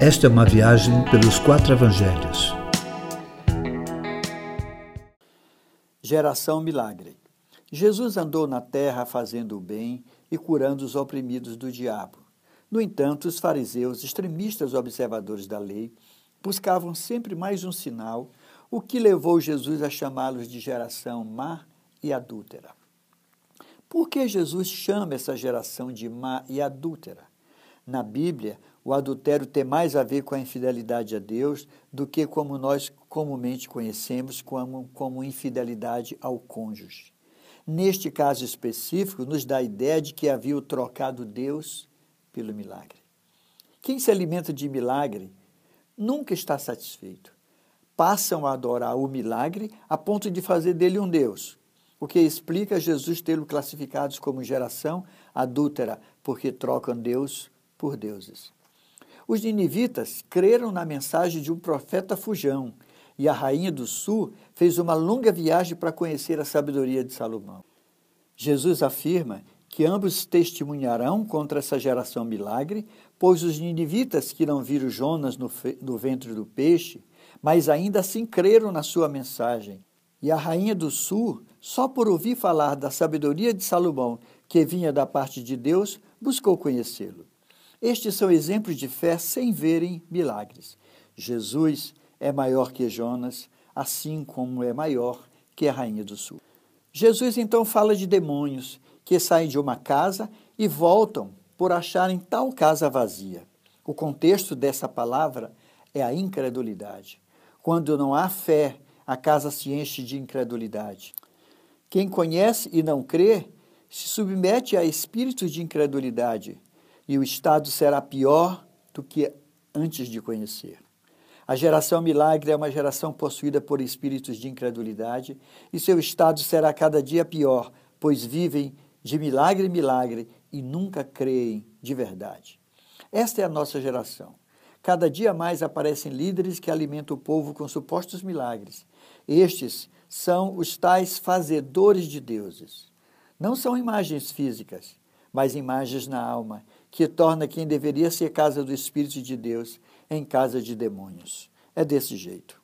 Esta é uma viagem pelos quatro evangelhos. Geração Milagre. Jesus andou na terra fazendo o bem e curando os oprimidos do diabo. No entanto, os fariseus, extremistas observadores da lei, buscavam sempre mais um sinal, o que levou Jesus a chamá-los de geração má e adúltera. Por que Jesus chama essa geração de má e adúltera? Na Bíblia, o adultério tem mais a ver com a infidelidade a Deus do que como nós comumente conhecemos como, como infidelidade ao cônjuge. Neste caso específico, nos dá a ideia de que havia trocado Deus pelo milagre. Quem se alimenta de milagre nunca está satisfeito. Passam a adorar o milagre a ponto de fazer dele um Deus, o que explica Jesus tê-lo classificados como geração adúltera, porque trocam Deus por deuses. Os ninivitas creram na mensagem de um profeta fujão, e a rainha do sul fez uma longa viagem para conhecer a sabedoria de Salomão. Jesus afirma que ambos testemunharão contra essa geração milagre, pois os ninivitas que não viram Jonas no, no ventre do peixe, mas ainda assim creram na sua mensagem. E a rainha do sul, só por ouvir falar da sabedoria de Salomão, que vinha da parte de Deus, buscou conhecê-lo. Estes são exemplos de fé sem verem milagres. Jesus é maior que Jonas, assim como é maior que a Rainha do Sul. Jesus então fala de demônios que saem de uma casa e voltam por acharem tal casa vazia. O contexto dessa palavra é a incredulidade. Quando não há fé, a casa se enche de incredulidade. Quem conhece e não crê se submete a espíritos de incredulidade, e o estado será pior do que antes de conhecer. A geração milagre é uma geração possuída por espíritos de incredulidade e seu estado será cada dia pior, pois vivem de milagre em milagre e nunca creem de verdade. Esta é a nossa geração. Cada dia mais aparecem líderes que alimentam o povo com supostos milagres. Estes são os tais fazedores de deuses. Não são imagens físicas, mas imagens na alma, que torna quem deveria ser casa do Espírito de Deus em casa de demônios. É desse jeito.